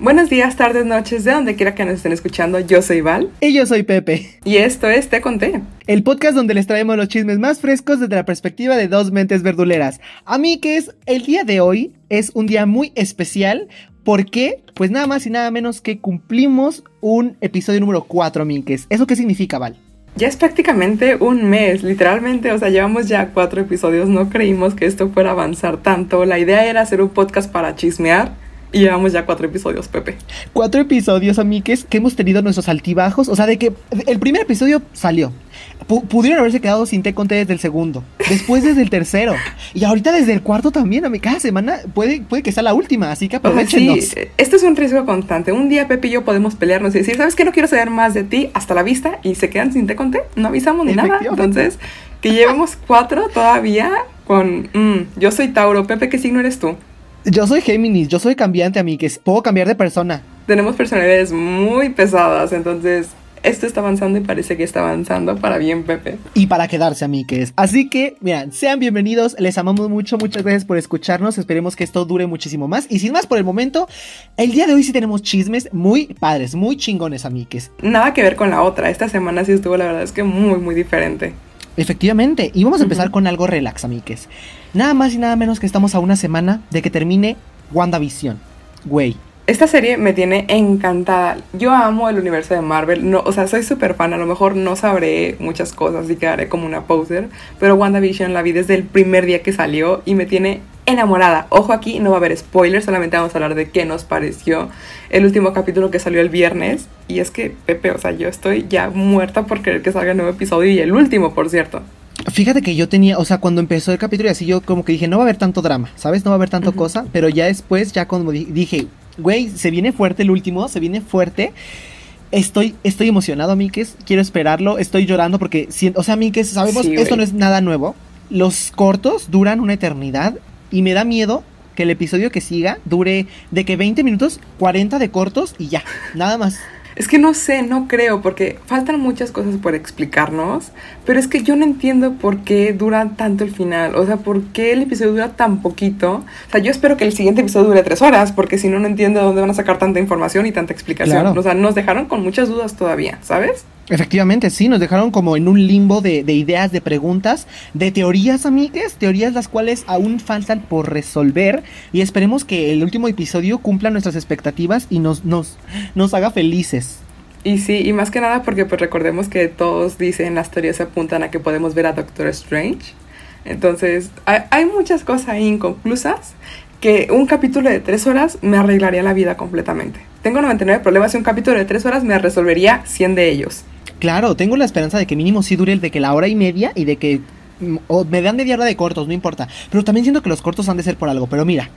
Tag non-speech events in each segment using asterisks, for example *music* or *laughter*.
Buenos días, tardes, noches, de donde quiera que nos estén escuchando. Yo soy Val. Y yo soy Pepe. Y esto es Te Conté. El podcast donde les traemos los chismes más frescos desde la perspectiva de dos mentes verduleras. A mí que es el día de hoy es un día muy especial. ¿Por qué? Pues nada más y nada menos que cumplimos un episodio número 4, Minkes. ¿Eso qué significa, Val? Ya es prácticamente un mes, literalmente, o sea, llevamos ya cuatro episodios, no creímos que esto fuera a avanzar tanto. La idea era hacer un podcast para chismear, y llevamos ya cuatro episodios, Pepe. Cuatro episodios, amigues, que hemos tenido nuestros altibajos. O sea, de que el primer episodio salió. pudieron haberse quedado sin te conté desde el segundo. Después desde el tercero. Y ahorita desde el cuarto también. A cada semana puede, puede que sea la última. Así que aprovechenos. sí, esto es un riesgo constante. Un día Pepe y yo podemos pelearnos y decir, ¿sabes qué? No quiero saber más de ti hasta la vista. Y se quedan sin te conté. No avisamos ni nada. Entonces, que llevemos cuatro todavía con... Mm, yo soy Tauro. Pepe, ¿qué signo eres tú? Yo soy Géminis, yo soy cambiante, a mí, que puedo cambiar de persona. Tenemos personalidades muy pesadas, entonces esto está avanzando y parece que está avanzando para bien, Pepe. Y para quedarse, amigues. Así que, mira, sean bienvenidos, les amamos mucho, muchas gracias por escucharnos, esperemos que esto dure muchísimo más. Y sin más por el momento, el día de hoy sí tenemos chismes muy padres, muy chingones, amigues. Nada que ver con la otra, esta semana sí estuvo, la verdad es que muy, muy diferente. Efectivamente, y vamos a empezar con algo relax, amigues. Nada más y nada menos que estamos a una semana de que termine WandaVision. Güey. Esta serie me tiene encantada. Yo amo el universo de Marvel. No, o sea, soy súper fan. A lo mejor no sabré muchas cosas y quedaré como una poser. Pero WandaVision la vi desde el primer día que salió y me tiene enamorada. Ojo aquí, no va a haber spoilers, solamente vamos a hablar de qué nos pareció el último capítulo que salió el viernes. Y es que, Pepe, o sea, yo estoy ya muerta por querer que salga el nuevo episodio y el último, por cierto. Fíjate que yo tenía, o sea, cuando empezó el capítulo y así yo como que dije, no va a haber tanto drama, ¿sabes? No va a haber tanto cosa, pero ya después, ya cuando dije, güey, se viene fuerte el último, se viene fuerte. Estoy, estoy emocionado, Mikes, quiero esperarlo, estoy llorando porque, o sea, Mikes, sabemos, esto no es nada nuevo. Los cortos duran una eternidad y me da miedo que el episodio que siga dure de que 20 minutos, 40 de cortos y ya, nada más. Es que no sé, no creo, porque faltan muchas cosas por explicarnos, pero es que yo no entiendo por qué dura tanto el final, o sea, por qué el episodio dura tan poquito. O sea, yo espero que el siguiente episodio dure tres horas, porque si no, no entiendo de dónde van a sacar tanta información y tanta explicación. O sea, nos dejaron con muchas dudas todavía, ¿sabes? Efectivamente, sí, nos dejaron como en un limbo de, ideas, de preguntas, de teorías, amigues, teorías las cuales aún faltan por resolver y esperemos que el último episodio cumpla nuestras expectativas y nos, nos, nos haga felices. Y sí, y más que nada porque pues recordemos que todos dicen, las teorías apuntan a que podemos ver a Doctor Strange. Entonces, hay, hay muchas cosas inconclusas que un capítulo de tres horas me arreglaría la vida completamente. Tengo 99 problemas y un capítulo de tres horas me resolvería 100 de ellos. Claro, tengo la esperanza de que mínimo sí dure el de que la hora y media y de que mm, o me dan media hora de cortos, no importa. Pero también siento que los cortos han de ser por algo. Pero mira,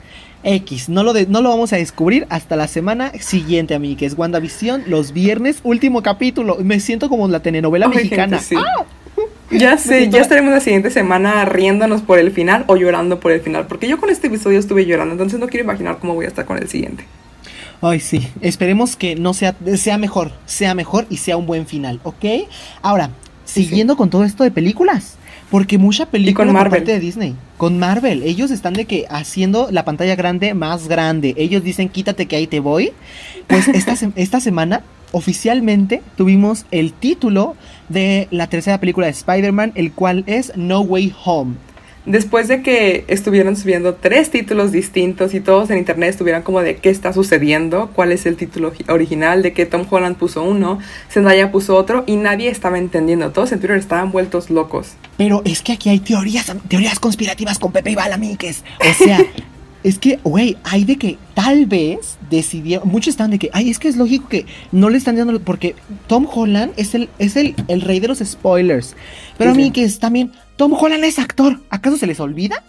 X, no lo, no lo vamos a descubrir hasta la semana siguiente, a mí, que es WandaVision, los viernes, último capítulo. Me siento como la telenovela *laughs* mexicana. ¡Ah! Ya *laughs* sé, ya estaremos la siguiente semana riéndonos por el final o llorando por el final. Porque yo con este episodio estuve llorando, entonces no quiero imaginar cómo voy a estar con el siguiente. Ay, sí. Esperemos que no sea, sea mejor, sea mejor y sea un buen final, ¿ok? Ahora, siguiendo con todo esto de películas. Porque mucha película por parte de Disney. Con Marvel. Ellos están de que haciendo la pantalla grande más grande. Ellos dicen, quítate que ahí te voy. Pues esta, esta semana, oficialmente, tuvimos el título de la tercera película de Spider-Man, el cual es No Way Home después de que estuvieron subiendo tres títulos distintos y todos en internet estuvieran como de qué está sucediendo, cuál es el título original, de que Tom Holland puso uno, Zendaya puso otro y nadie estaba entendiendo. Todos en Twitter estaban vueltos locos. Pero es que aquí hay teorías, teorías conspirativas con Pepe y Balamíquez. O sea, *laughs* es que, güey, hay de que tal vez decidieron, muchos están de que, ay, es que es lógico que no le están dando, porque Tom Holland es el, es el, el rey de los spoilers. Pero a mí que es también Tom Holland es actor. ¿Acaso se les olvida?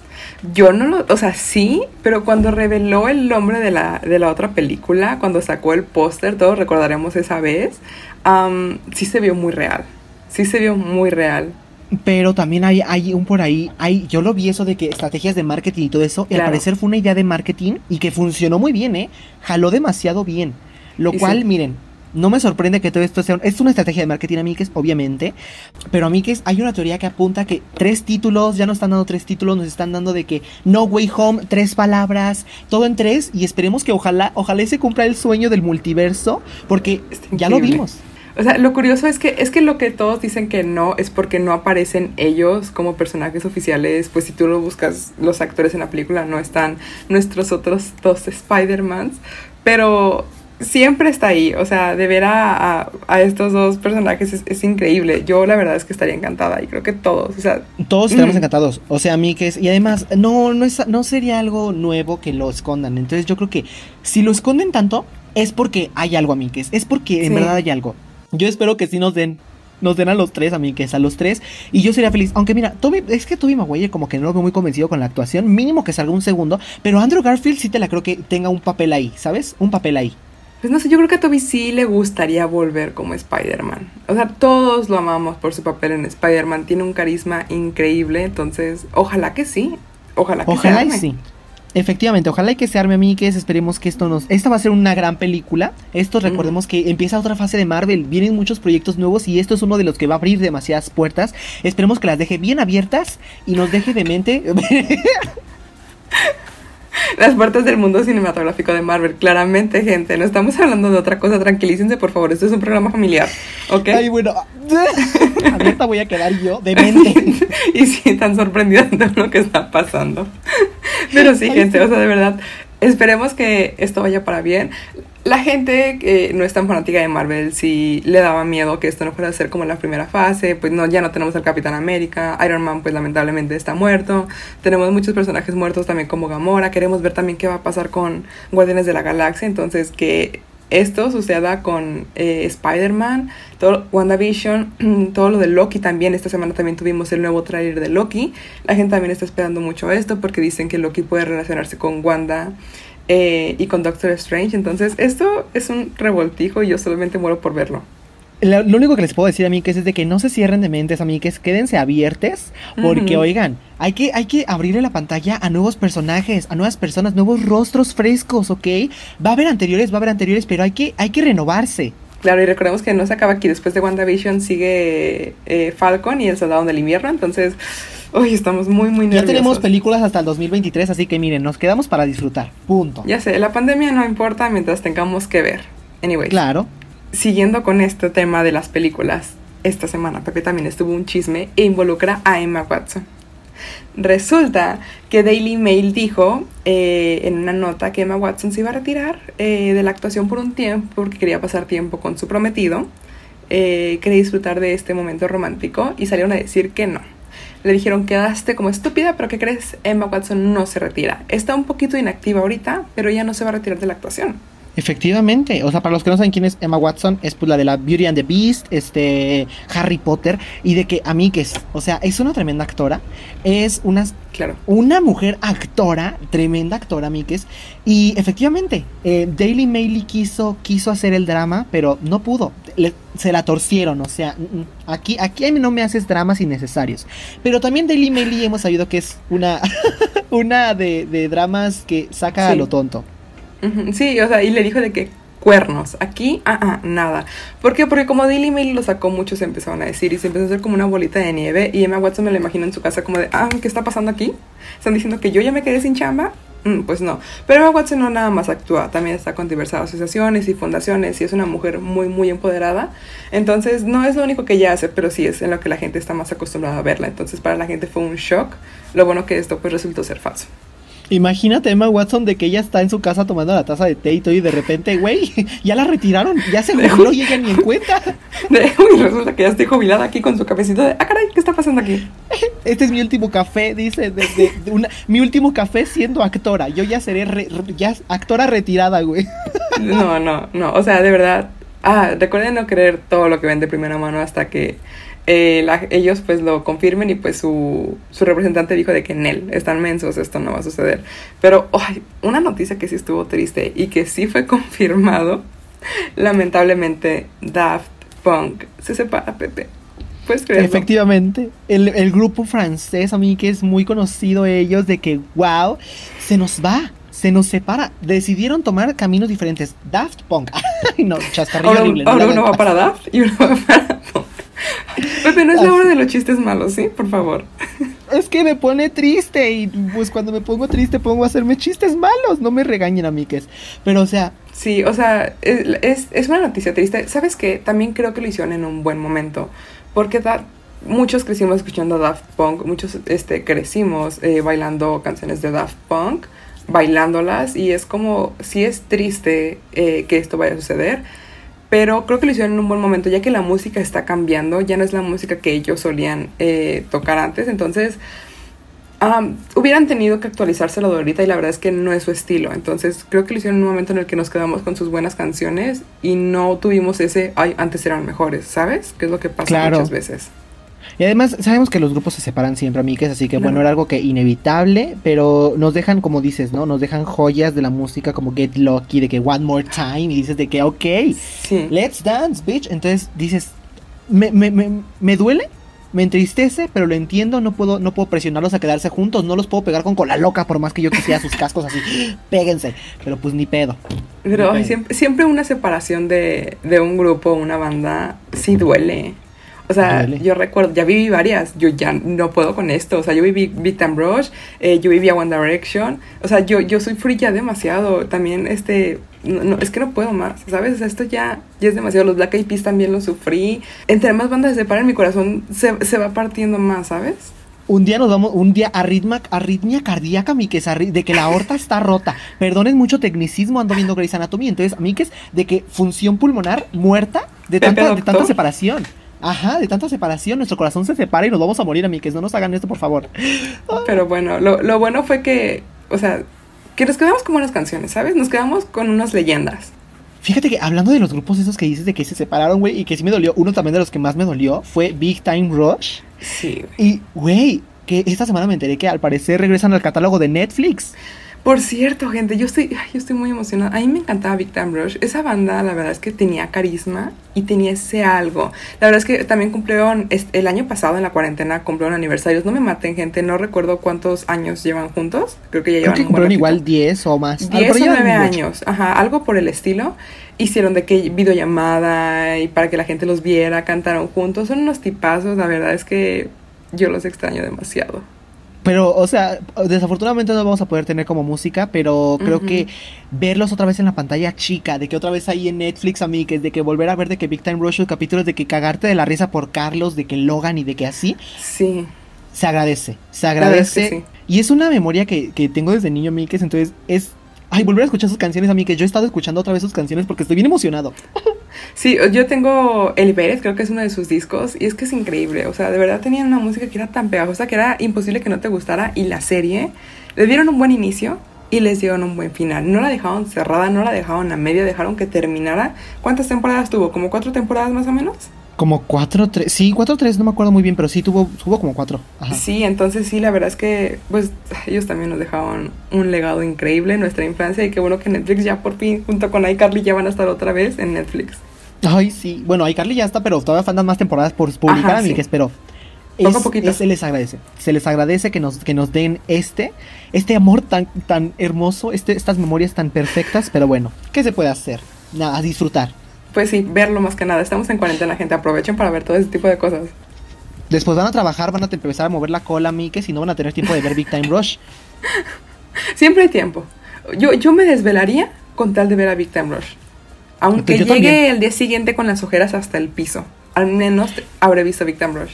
Yo no lo, o sea, sí, pero cuando reveló el nombre de la, de la otra película, cuando sacó el póster, todos recordaremos esa vez, sí se vio muy real. Sí se vio muy real. Pero también hay, hay un por ahí, hay, yo lo vi eso de que estrategias de marketing y todo eso, y al parecer fue una idea de marketing y que funcionó muy bien, ¿eh? Jaló demasiado bien. Lo cual, miren, no me sorprende que todo esto sea... Es una estrategia de marketing, amigues, obviamente. Pero, amigues, hay una teoría que apunta que tres títulos, ya no están dando tres títulos, nos están dando de que No Way Home, tres palabras, todo en tres. Y esperemos que ojalá, ojalá se cumpla el sueño del multiverso, porque ya lo vimos. O sea, lo curioso es que es que lo que todos dicen que no es porque no aparecen ellos como personajes oficiales. Pues si tú lo buscas, los actores en la película no están nuestros otros dos Spider-Mans. Pero siempre está ahí. O sea, de ver a, a, estos dos personajes es, increíble. Yo la verdad es que estaría encantada y creo que todos. O sea, todos estamos mm. encantados. O sea, a mí que es. Y además, no, no, es, no sería algo nuevo que lo escondan. Entonces yo creo que si lo esconden tanto, es porque hay algo, a mí que es. Porque en verdad hay algo. Yo espero que sí nos den. Nos den a los tres, a mí, que es a los tres. Y yo sería feliz. Aunque mira, Toby, es que Toby Maguire como que no lo veo muy convencido con la actuación. Mínimo que salga un segundo. Pero Andrew Garfield sí te la creo que tenga un papel ahí, ¿sabes? Un papel ahí. Pues no sé, yo creo que a Toby sí le gustaría volver como Spider-Man. O sea, todos lo amamos por su papel en Spider-Man. Tiene un carisma increíble. Entonces, ojalá que sí. Ojalá que Ojalá sí. Efectivamente, ojalá y que se arme amigues, esperemos que esto nos... Esta va a ser una gran película. Esto recordemos que empieza otra fase de Marvel, vienen muchos proyectos nuevos y esto es uno de los que va a abrir demasiadas puertas. Esperemos que las deje bien abiertas y nos deje de mente... *laughs* *laughs* las puertas del mundo cinematográfico de Marvel. Claramente, gente, no estamos hablando de otra cosa. Tranquilícense, por favor. Esto es un programa familiar, ¿ok? Ay, bueno. *laughs* *laughs* Abierta voy a quedar yo, de mente. y sí, tan sorprendida de lo que está pasando. Pero sí, gente, o sea, de verdad, esperemos que esto vaya para bien la gente que no es tan fanática de Marvel, si le daba miedo que esto no fuera a ser como la primera fase, pues no, ya no tenemos al Capitán América, Iron Man pues lamentablemente está muerto, tenemos muchos personajes muertos también como Gamora, queremos ver también qué va a pasar con Guardianes de la Galaxia, entonces que esto suceda con eh, Spider-Man, WandaVision, *clears throat* todo lo de Loki también. Esta semana también tuvimos el nuevo trailer de Loki. La gente también está esperando mucho esto porque dicen que Loki puede relacionarse con Wanda eh, y con Doctor Strange. Entonces, esto es un revoltijo y yo solamente muero por verlo. Lo, único que les puedo decir a mí que es de que no se cierren de mentes, a mí que es quédense abiertes, porque oigan, hay que, hay que abrirle la pantalla a nuevos personajes, a nuevas personas, nuevos rostros frescos, ¿ok? Va a haber anteriores, va a haber anteriores, pero hay que, hay que renovarse. Claro, y recordemos que no se acaba aquí, después de WandaVision sigue eh, Falcon y el Soldado del Invierno, entonces Hoy estamos muy, muy nerviosos. Ya tenemos películas hasta el 2023, así que miren, nos quedamos para disfrutar. Punto. Ya sé, la pandemia no importa mientras tengamos que ver. Anyway. Claro. Siguiendo con este tema de las películas, esta semana Pepe también estuvo un chisme e involucra a Emma Watson. Resulta que Daily Mail dijo eh, en una nota que Emma Watson se iba a retirar eh, de la actuación por un tiempo porque quería pasar tiempo con su prometido, eh, quería disfrutar de este momento romántico y salieron a decir que no le dijeron quedaste como estúpida, pero ¿qué crees? Emma Watson no se retira. Está un poquito inactiva ahorita, pero ya no se va a retirar de la actuación. Efectivamente, o sea, para los que no saben quién es Emma Watson, es pues la de la Beauty and the Beast, este, Harry Potter, y de que a mí que es, o sea, es una tremenda actora, es una, claro. una mujer actora, tremenda actora, Mikes, y efectivamente, eh, Daily Mail quiso, quiso hacer el drama, pero no pudo, se la torcieron, o sea, aquí, aquí no me haces dramas innecesarios, pero también Daily Mail hemos sabido que es una, *laughs* una de, dramas que saca a lo tonto. Sí, o sea, y le dijo de que cuernos. Aquí, ah, ah, nada. ¿Por qué? Porque como Daily Mail lo sacó, muchos empezaron a decir y se empezó a hacer como una bolita de nieve. Y Emma Watson me la imagino en su casa como de, ah, ¿qué está pasando aquí? Están diciendo que yo ya me quedé sin chamba. Mm, pues no. Pero Emma Watson no nada más actúa, también está con diversas asociaciones y fundaciones y es una mujer muy, muy empoderada. Entonces, no es lo único que ella hace, pero sí es en lo que la gente está más acostumbrada a verla. Entonces, para la gente fue un shock. Lo bueno que esto pues resultó ser falso. Imagínate Emma Watson de que ella está en su casa tomando la taza de té y todo y de repente, güey, *laughs* ya la retiraron, ya se jubiló y ella ni en cuenta. *laughs* y resulta que ya estoy jubilada aquí con su cafecito de, ah, caray, ¿qué está pasando aquí? *laughs* Este es mi último café, dice, de, una, mi último café siendo actora. Yo ya seré ya actora retirada, güey. No, no, no, o sea, de verdad, ah, recuerden no creer todo lo que ven de primera mano hasta que eh, ellos pues lo confirmen y pues su, su, representante dijo de que en él están mensos, esto no va a suceder. Pero una noticia que sí estuvo triste y que sí fue *laughs* confirmado, lamentablemente Daft Punk se separa, Pepe. Puedes creerlo. Efectivamente, el, el grupo francés, a mí que es muy conocido ellos, de que, wow, se nos va, se nos separa. Decidieron tomar caminos diferentes. Daft Punk. *laughs* no, chascarrillo Ahora, horrible. ahora no uno la- va para Daft y uno va para. Pepe, no es la hora de los chistes malos, ¿sí? Por favor. Es que me pone triste y pues cuando me pongo triste pongo a hacerme chistes malos. No me regañen, amigues. Pero o sea, Sí, o sea, es, es- es una noticia triste. ¿Sabes qué? También creo que lo hicieron en un buen momento. Porque da- muchos crecimos escuchando Daft Punk, muchos este, crecimos eh, bailando canciones de Daft Punk, bailándolas, y es como, sí es triste eh, que esto vaya a suceder, pero creo que lo hicieron en un buen momento, ya que la música está cambiando, ya no es la música que ellos solían eh, tocar antes, entonces Am, hubieran tenido que actualizárselo de ahorita y la verdad es que no es su estilo. Entonces creo que lo hicieron en un momento en el que nos quedamos con sus buenas canciones y no tuvimos ese, ay, antes eran mejores, ¿sabes? Que es lo que pasa Claro. muchas veces. Y además sabemos que los grupos se separan siempre, amigues, así que bueno, era algo que inevitable, pero nos dejan, como dices, ¿no? Nos dejan joyas de la música como Get Lucky, de que One More Time, y dices de que, ok, Sí. let's dance, bitch. Entonces dices, me, me, me, me duele, me entristece, pero lo entiendo, no puedo, no puedo presionarlos a quedarse juntos, no los puedo pegar con cola loca, por más que yo quisiera sus cascos así, *laughs* péguense, pero pues ni pedo. Pero siempre, siempre una separación de, de un grupo, una banda, sí duele. O sea, yo recuerdo, ya viví varias, yo ya no puedo con esto. O sea, yo viví Big Time Rush, eh, yo viví a One Direction. O sea, yo, yo soy free ya demasiado. También, este, no, no, es que no puedo más, ¿sabes? O sea, esto ya, ya es demasiado. Los Black Eyed Peas también lo sufrí. Entre más bandas se separan, mi corazón se, se va partiendo más, ¿sabes? Un día nos vamos, un día arritma, arritmia cardíaca, mi que es arri- de que la aorta *laughs* está rota. Perdonen mucho tecnicismo, ando viendo Grey's Anatomy, entonces, a mí que es de que función pulmonar muerta de tanta, de tanta separación. Ajá, de tanta separación, nuestro corazón se separa y nos vamos a morir, amigues. No nos hagan esto, por favor. Pero bueno, lo, lo bueno fue que, o sea, que nos quedamos con buenas canciones, ¿sabes? Nos quedamos con unas leyendas. Fíjate que hablando de los grupos esos que dices de que se separaron, güey, y que sí me dolió, uno también de los que más me dolió fue Big Time Rush. Sí, güey. Y, güey, que esta semana me enteré que al parecer regresan al catálogo de Netflix. Por cierto, gente, yo estoy, yo estoy muy emocionada. A mí me encantaba Big Time Rush. Esa banda, la verdad es que tenía carisma y tenía ese algo. La verdad es que también cumplieron, el año pasado en la cuarentena cumplieron aniversarios. No me maten, gente, no recuerdo cuántos años llevan juntos. Creo que ya Creo llevan que cumplieron igual 10 o más. Ah, 10 pero o llevan 9 mucho. años, ajá, algo por el estilo. Hicieron de que videollamada y para que la gente los viera, cantaron juntos. Son unos tipazos, la verdad es que yo los extraño demasiado. Pero, o sea, desafortunadamente no vamos a poder tener como música, pero creo que verlos otra vez en la pantalla chica, de que otra vez ahí en Netflix, amigues, de que volver a ver de que Big Time Rush, los capítulos de que cagarte de la risa por Carlos, de que Logan y de que así, Sí, se agradece, se verdad es que agradece. sí. Y es una memoria que, que tengo desde niño, amigues, entonces es... Ay, volver a escuchar sus canciones, amigues. Yo he estado escuchando otra vez sus canciones porque estoy bien emocionado. *laughs* Sí, yo tengo El Pérez, creo que es uno de sus discos, y es que es increíble. O sea, de verdad tenían una música que era tan pegajosa que era imposible que no te gustara. Y la serie le dieron un buen inicio y les dieron un buen final. No la dejaron cerrada, no la dejaron a media, dejaron que terminara. ¿Cuántas temporadas tuvo? ¿Como cuatro temporadas más o menos? Como 4, 3, sí, 4, 3, no me acuerdo muy bien, pero sí tuvo, tuvo como 4. Ajá. Sí, entonces sí, la verdad es que pues ellos también nos dejaron un legado increíble en nuestra infancia y qué bueno que Netflix ya por fin junto con iCarly ya van a estar otra vez en Netflix. Ay, sí. Bueno, iCarly ya está, pero todavía faltan más temporadas por publicar, Ajá, sí. amigues, pero Poco es- a poquito. es- se les agradece. Se les agradece que nos, que nos den este, este amor tan, tan hermoso, este, estas memorias tan perfectas, pero bueno, ¿qué se puede hacer? Nada, a disfrutar. Pues sí, verlo más que nada. Estamos en cuarentena, gente. Aprovechen para ver todo ese tipo de cosas. Después van a trabajar, van a empezar a mover la cola, amigues, y no van a tener tiempo de ver Big Time Rush. *laughs* Siempre hay tiempo. Yo, yo me desvelaría con tal de ver a Big Time Rush. Aunque Yo llegue también. el día siguiente con las ojeras hasta el piso. Al menos habré visto Big Time Rush.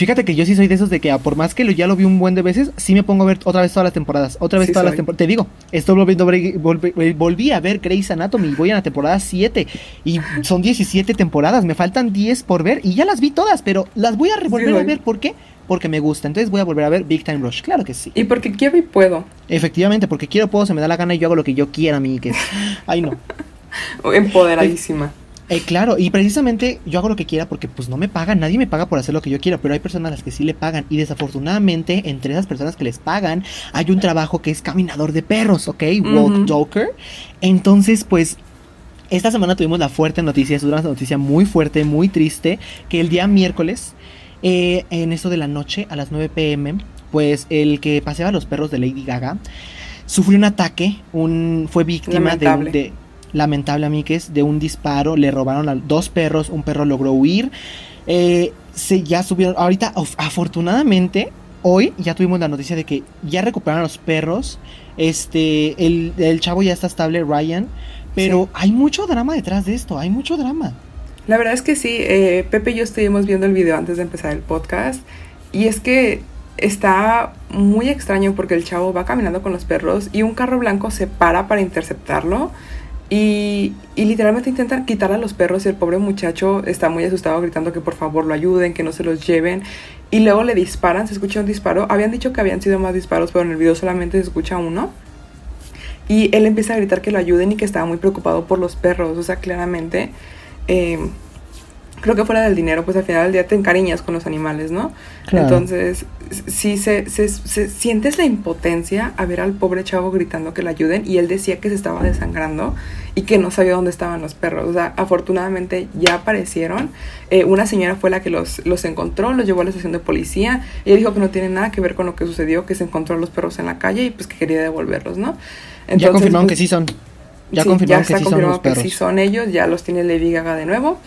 Fíjate que yo sí soy de esos de que ah, por más que lo, ya lo vi un buen de veces, sí me pongo a ver otra vez todas las temporadas. Otra vez Sí todas las temporadas. Te digo, estoy volviendo ver- volví, a ver Grey's Anatomy. Voy a la temporada 7. Y son 17 temporadas. Me faltan 10 por ver. Y ya las vi todas, pero las voy a volver a ver. ¿Por qué? Porque me gusta. Entonces voy a volver a ver Big Time Rush. Claro que sí. Y porque quiero y puedo. Efectivamente, porque quiero, puedo, se me da la gana y yo hago lo que yo quiera, amigues. Ay, no. *laughs* Empoderadísima. Eh, claro, y precisamente yo hago lo que quiera porque pues no me pagan, nadie me paga por hacer lo que yo quiera, pero hay personas a las que sí le pagan y desafortunadamente entre esas personas que les pagan hay un trabajo que es caminador de perros, ¿ok? Walk. Docker. Entonces pues esta semana tuvimos la fuerte noticia, es una noticia muy fuerte, muy triste, que el día miércoles, eh, en eso de la noche a las 9 pm, pues el que paseaba los perros de Lady Gaga sufrió un ataque, un, fue víctima de, un- Lamentable. de, lamentable, amigues, de un disparo. Le robaron a dos perros, un perro logró huir. Eh, se ya subieron. Ahorita, afortunadamente, hoy ya tuvimos la noticia de que ya recuperaron los perros. Este, el, chavo ya está estable, Ryan. Pero hay mucho drama detrás de esto, hay mucho drama. La verdad es que sí, eh, Pepe y yo estuvimos viendo el video antes de empezar el podcast. Y es que está muy extraño porque el chavo va caminando con los perros y un carro blanco se para para interceptarlo. Y, literalmente intentan quitar a los perros y el pobre muchacho está muy asustado gritando que por favor lo ayuden, que no se los lleven. Y luego le disparan, se escucha un disparo. Habían dicho que habían sido más disparos, pero en el video solamente se escucha uno. Y él empieza a gritar que lo ayuden y que estaba muy preocupado por los perros. O sea, claramente... Eh, creo que fuera del dinero, pues al final del día te encariñas con los animales, ¿no? Entonces, sí se, se, sientes la impotencia a ver al pobre chavo gritando que le ayuden y él decía que se estaba desangrando y que no sabía dónde estaban los perros. O sea, afortunadamente ya aparecieron. Eh, una señora fue la que los, los encontró, los llevó a la estación de policía y él dijo que no tiene nada que ver con lo que sucedió, que se encontró a los perros en la calle y pues que quería devolverlos, ¿no? Entonces, ya confirmaron pues, que sí son. Ya confirmaron que sí son los perros. que sí son ellos, ya los tiene Lady Gaga de nuevo.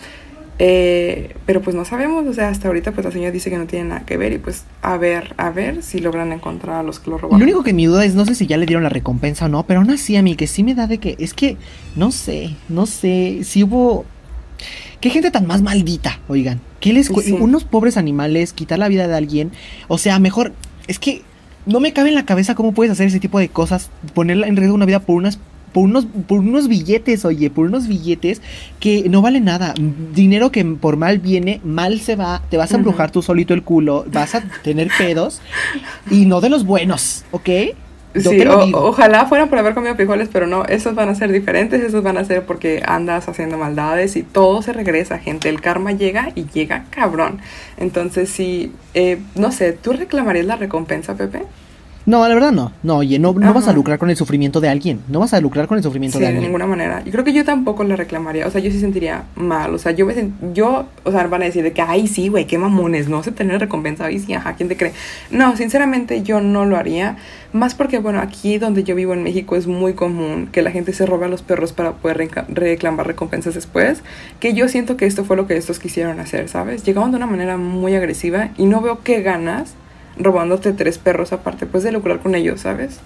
Eh, pero pues no sabemos, o sea, hasta ahorita pues la señora dice que no tiene nada que ver y pues a ver, a ver si logran encontrar a los que lo robaron. Lo único que mi duda es, no sé si ya le dieron la recompensa o no, pero aún así a mí que sí me da de que, es que, no sé, no sé, si hubo... Qué gente tan más maldita, oigan. ¿Qué les Unos pobres animales, quitar la vida de alguien. O sea, mejor, es que no me cabe en la cabeza cómo puedes hacer ese tipo de cosas, poner en riesgo una vida por unas por unos, por unos billetes, oye, por unos billetes que no vale nada. Dinero que por mal viene, mal se va, te vas a embrujar tú solito el culo, vas a tener pedos y no de los buenos, ¿ok? sí, ojalá fuera por haber comido frijoles, pero no, esos van a ser diferentes, esos van a ser porque andas haciendo maldades y todo se regresa, gente. El karma llega y llega cabrón. Entonces, sí, eh, no sé, ¿tú reclamarías la recompensa, Pepe? No, la verdad no. No, oye, no, no vas a lucrar con el sufrimiento de alguien. No vas a lucrar con el sufrimiento de alguien. de ninguna manera. Y creo que yo tampoco le reclamaría. O sea, yo sí sentiría mal. O sea, yo me yo, o sea, van a decir de que, ay, sí, güey, qué mamones, no se tener recompensa. Ay, sí, ajá, ¿quién te cree? No, sinceramente yo no lo haría. Más porque, bueno, aquí donde yo vivo en México es muy común que la gente se robe a los perros para poder reclamar recompensas después. Que yo siento que esto fue lo que estos quisieron hacer, ¿sabes? Llegaron de una manera muy agresiva y no veo qué ganas robándote tres perros aparte, pues de lucrar con ellos, ¿sabes?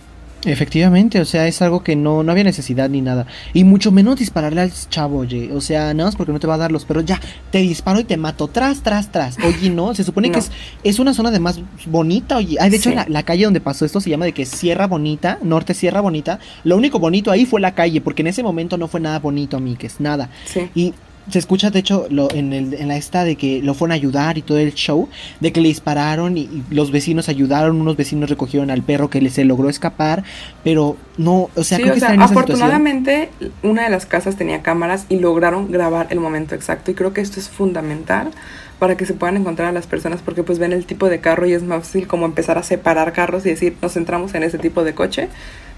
Efectivamente, o sea, es algo que no, no había necesidad ni nada. Y mucho menos dispararle al chavo, oye. O sea, nada más porque no te va a dar los perros. Ya, te disparo y te mato. Tras, tras, tras. Oye, no, se supone que es, es una zona de más bonita, oye. Ay, de hecho, la, la, calle donde pasó esto se llama de que Sierra Bonita, Norte Sierra Bonita. Lo único bonito ahí fue la calle, porque en ese momento no fue nada bonito, a mí, que es nada. Sí. Y se escucha de hecho lo, en, el, en la esta de que lo fueron a ayudar y todo el show, de que le dispararon y, los vecinos ayudaron, unos vecinos recogieron al perro que le, se logró escapar, pero no, o sea, creo que afortunadamente una de las casas tenía cámaras y lograron grabar el momento exacto y creo que esto es fundamental para que se puedan encontrar a las personas porque pues ven el tipo de carro y es más fácil como empezar a separar carros y decir nos centramos en ese tipo de coche,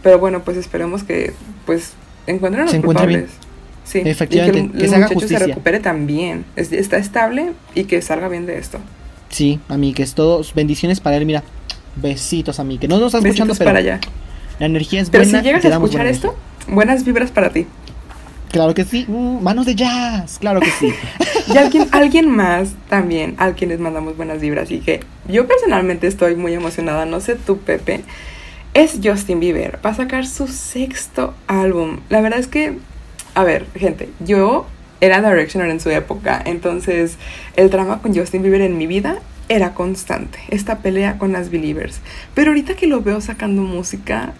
pero bueno, pues esperemos que pues encuentren a los culpables. Sí, efectivamente. que, el, se haga justicia. se recupere también, está estable y que salga bien de esto. Sí, a mí que es todo, bendiciones para él, mira, besitos a mí, que no nos está escuchando, pero para allá. la energía es buena. Pero si llegas a escuchar esto, buenas vibras para ti. Claro que sí, mm, manos de jazz, claro que sí. *laughs* y alguien, *laughs* alguien más también, al quien les mandamos buenas vibras y que yo personalmente estoy muy emocionada, no sé tú, Pepe, es Justin Bieber, va a sacar su sexto álbum. La verdad es que a ver, gente, yo era Directioner en su época, entonces el drama con Justin Bieber en mi vida era constante, esta pelea con las Believers. Pero ahorita que lo veo sacando música,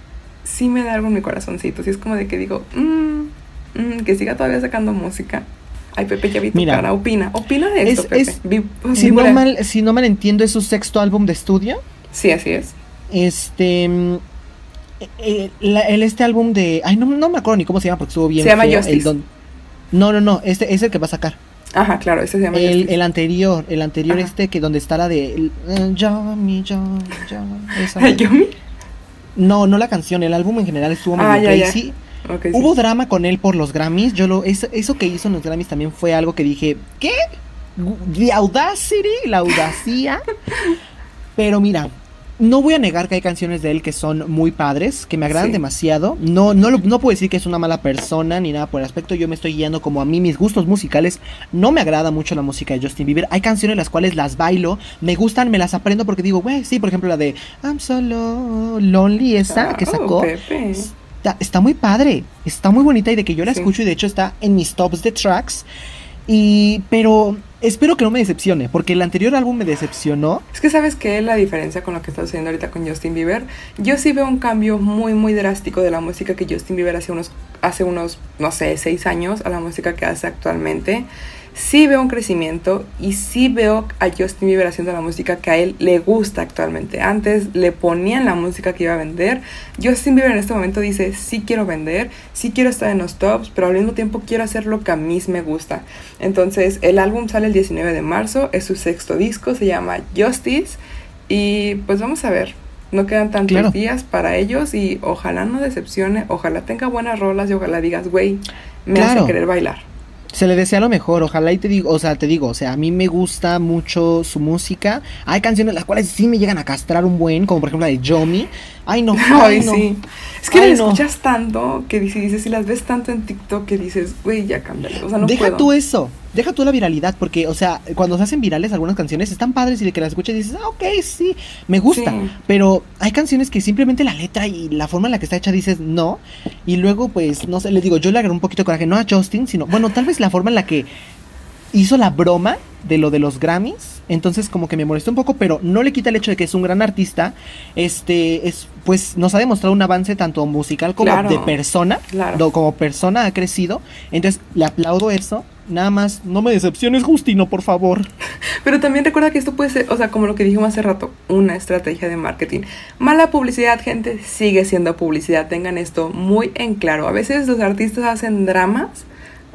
sí me da algo en mi corazoncito, sí es como de que digo, mmm, que siga todavía sacando música. Ay, Pepe, ya vi tu cara, opina, opina de esto, Pepe. si, *laughs* no mal, si no mal entiendo, ¿es su sexto álbum de estudio? Sí, así es. Este, eh, el, este álbum de. Ay, no, no me acuerdo ni cómo se llama porque estuvo bien. Se llama Justice. no, no, no. Este es el que va a sacar. Ajá, claro, ese se llama el, El anterior, el anterior este que donde está la de. Yomi, Yomi, Yomi. No, no la canción, el álbum en general estuvo muy ah, Sí, Hubo drama con él por los Grammys. Yo lo, eso, eso que hizo en los Grammys también fue algo que dije, ¿qué? The Audacity, la audacia. *laughs* Pero mira, no voy a negar que hay canciones de él que son muy padres, que me agradan demasiado. No, no, no puedo decir que es una mala persona ni nada por el aspecto. Yo me estoy guiando como a mí, mis gustos musicales. No me agrada mucho la música de Justin Bieber. Hay canciones las cuales las bailo, me gustan, me las aprendo porque digo, güey, sí, por ejemplo la de I'm solo lonely, esa que sacó. Está, muy padre, está muy bonita y de que yo la escucho y de hecho está en mis tops de tracks. Y, pero espero que no me decepcione, porque el anterior álbum me decepcionó. Es que sabes que la diferencia con lo que está sucediendo ahorita con Justin Bieber, yo sí veo un cambio muy, muy drástico de la música que Justin Bieber hace unos, hace unos, no sé, seis años a la música que hace actualmente sí veo un crecimiento y sí veo a Justin Bieber haciendo la música que a él le gusta actualmente. Antes le ponían la música que iba a vender. Justin Bieber en este momento dice, sí quiero vender, sí quiero estar en los tops, pero al mismo tiempo quiero hacer lo que a mí me gusta. Entonces el álbum sale el 19 de marzo, es su sexto disco, se llama Justice y pues vamos a ver. No quedan tantos días para ellos y ojalá no decepcione, ojalá tenga buenas rolas y ojalá digas, güey, me hace querer bailar. Se le desea lo mejor, ojalá y te digo, o sea, te digo, o sea, a mí me gusta mucho su música. Hay canciones las cuales sí me llegan a castrar un buen, como por ejemplo la de Yomi. Ay, no, *laughs* ay, no. Sí. Es que las escuchas tanto que dices, y las ves tanto en TikTok que dices, güey, ya cámbiale. O sea, no Deja tú eso. Deja tú la viralidad, porque, o sea, cuando se hacen virales algunas canciones están padres y de que las escuchas dices, ah, ok, sí, me gusta. Pero hay canciones que simplemente la letra y la forma en la que está hecha dices no. Y luego, pues, no sé, les digo, yo le agarré un poquito de coraje, no a Justin, sino, bueno, tal vez la forma en la que hizo la broma de lo de los Grammys. Entonces como que me molestó un poco, pero no le quita el hecho de que es un gran artista. Este es pues nos ha demostrado un avance tanto musical como de persona. Claro. como persona ha crecido. Entonces le aplaudo eso. Nada más, no me decepciones, Justino, por favor. Pero también recuerda que esto puede ser, o sea, como lo que dijimos hace rato, una estrategia de marketing. Mala publicidad, gente, sigue siendo publicidad. Tengan esto muy en claro. A veces los artistas hacen dramas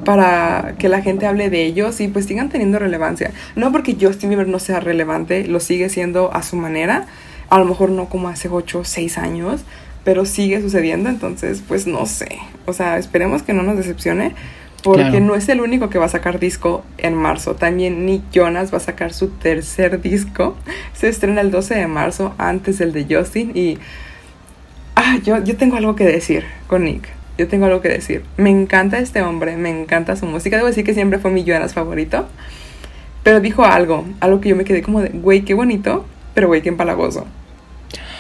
para que la gente hable de ellos y pues sigan teniendo relevancia. No porque Justin Bieber no sea relevante, lo sigue siendo a su manera, a lo mejor no como hace 8 o 6 años, pero sigue sucediendo, entonces pues no sé, o sea, esperemos que no nos decepcione. Porque no es el único que va a sacar disco en marzo. También Nick Jonas va a sacar su tercer disco. Se estrena el 12 de marzo antes del de Justin. Y ah, yo, yo tengo algo que decir con Nick yo tengo algo que decir. Me encanta este hombre, me encanta su música. Debo decir que siempre fue mi Jonas favorito. Pero dijo algo, algo que yo me quedé como de, güey, qué bonito, pero güey, qué empalagoso.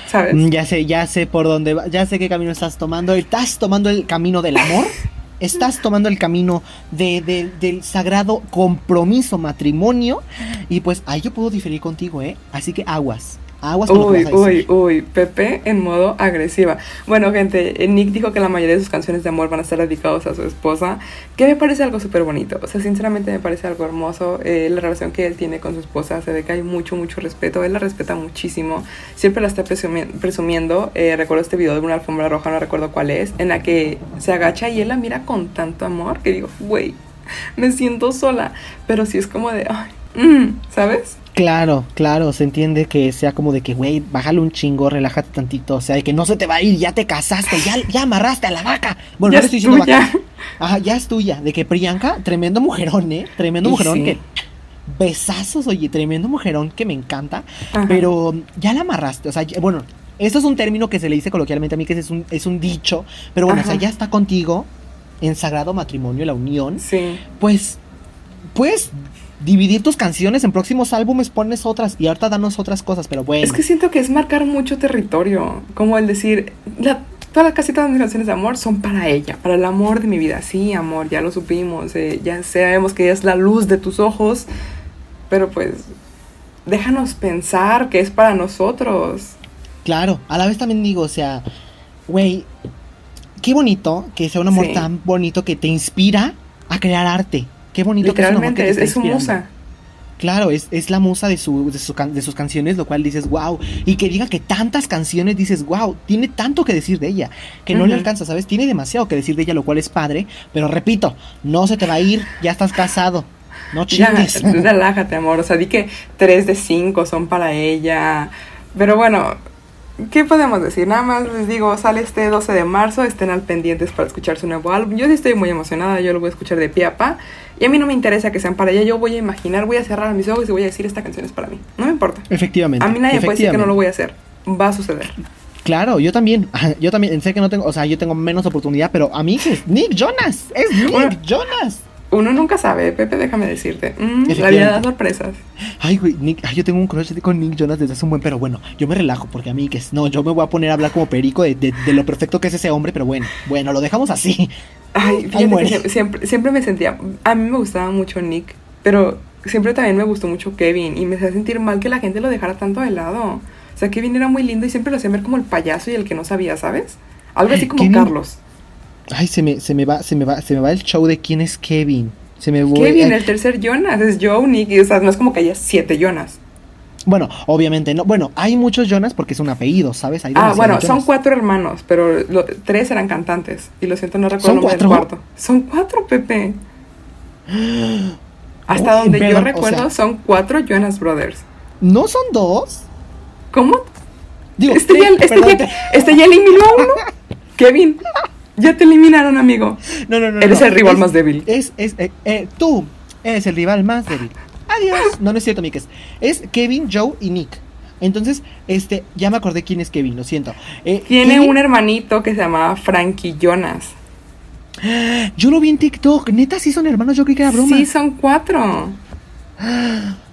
¿Sabes? Mm, ya sé, ya sé por dónde va, ya sé qué camino estás tomando. ¿Estás tomando el camino del amor? *laughs* ¿Estás tomando el camino de, del sagrado compromiso matrimonio? Y pues ahí yo puedo diferir contigo, ¿eh? Así que aguas. Aguas uy, uy, uy, Pepe en modo agresiva. Bueno, gente, eh, Nick dijo que la mayoría de sus canciones de amor van a estar dedicadas a su esposa, que me parece algo súper bonito. O sea, sinceramente me parece algo hermoso. Eh, la relación que él tiene con su esposa se ve que hay mucho, mucho respeto. Él la respeta muchísimo. Siempre la está presumiendo. Eh, recuerdo este video de una alfombra roja, no recuerdo cuál es, en la que se agacha y él la mira con tanto amor que digo, güey, me siento sola. Pero sí es como de, ay, mm", ¿sabes? Claro, claro, se entiende que sea como de que, güey, bájale un chingo, relájate tantito, o sea, de que no se te va a ir, ya te casaste, ya, ya amarraste a la vaca. Bueno, ya no estoy diciendo vaca. Ajá, ya es tuya. De que Priyanka, tremendo mujerón, ¿eh? Tremendo mujerón que. Besazos, oye, tremendo mujerón que me encanta. Pero ya la amarraste, o sea, bueno, eso es un término que se le dice coloquialmente a mí, que es un, es un dicho, pero bueno, o sea, ya está contigo en sagrado matrimonio, la unión. Sí. Pues, pues dividir tus canciones en próximos álbumes, pones otras y ahorita danos otras cosas, pero bueno. Es que siento que es marcar mucho territorio, como el decir, la, todas, casi todas mis canciones de amor son para ella, para el amor de mi vida. Sí, amor, ya lo supimos, eh, ya sabemos que es la luz de tus ojos, pero pues déjanos pensar que es para nosotros. Claro, a la vez también digo, o sea, güey, qué bonito que sea un amor tan bonito que te inspira a crear arte. Qué bonito Literalmente, que es, es, su musa. Claro, es, es la musa de, su, de, sus canciones, lo cual dices, wow. Y que diga que tantas canciones dices, wow, tiene tanto que decir de ella, que no le alcanza, ¿sabes? Tiene demasiado que decir de ella, lo cual es padre. Pero repito, no se te va a ir, ya estás casado. No chingues. Ya, relájate, amor. O sea, di que tres de cinco son para ella. Pero bueno, ¿Qué podemos decir? Nada más les digo, sale este 12 de marzo, estén al pendientes para escuchar su nuevo álbum. Yo sí estoy muy emocionada, yo lo voy a escuchar de pie a pa. Y a mí no me interesa que sean para ella, yo voy a imaginar, voy a cerrar mis ojos y voy a decir esta canción es para mí. No me importa. Efectivamente. A mí nadie puede decir que no lo voy a hacer. va a suceder. Claro, yo también, *laughs* yo también, sé que no tengo, o sea, yo tengo menos oportunidad, pero a mí es Nick Jonas, es Nick Jonas. Uno nunca sabe, Pepe, déjame decirte. Mm, la vida da sorpresas. Ay, güey, Nick, yo tengo un crush con Nick Jonas desde hace un buen, pero bueno, yo me relajo porque a mí que es, no, yo me voy a poner a hablar como perico de, de, lo perfecto que es ese hombre, pero bueno, bueno, lo dejamos así. Ay, fíjate siempre, siempre me sentía, a mí me gustaba mucho Nick, pero siempre también me gustó mucho Kevin y me hacía sentir mal que la gente lo dejara tanto de lado. O sea, Kevin era muy lindo y siempre lo hacía ver como el payaso y el que no sabía, ¿sabes? Algo así como Carlos. Ay, se me, se me va, se me va, se me va el show de quién es Kevin. Se me voy. Kevin, el tercer Jonas, es Joe, Nick, o sea, no es como que haya siete Jonas. Bueno, obviamente no. Bueno, hay muchos Jonas porque es un apellido, ¿sabes? ah, bueno, son cuatro hermanos, pero tres eran cantantes. Y lo siento, no recuerdo el nombre del cuarto. Son cuatro, Pepe. *gasps* Hasta donde yo recuerdo, son cuatro Jonas Brothers. ¿No son dos? ¿Cómo? Digo, este, ya, este, ya, este ya eliminó a uno. *laughs* Kevin, ya te eliminaron, amigo. No, no, no. Eres el rival más débil. Es, es, eh, eh, tú eres el rival más débil. Adiós. No, no es cierto, Mikes. Es Kevin, Joe y Nick. Entonces, este, ya me acordé quién es Kevin, lo siento. Eh, Tiene un hermanito que se llamaba Frankie Jonas. *gasps* Yo lo vi en TikTok. Neta, sí son hermanos. Yo creí que era broma. Sí, son cuatro. *gasps*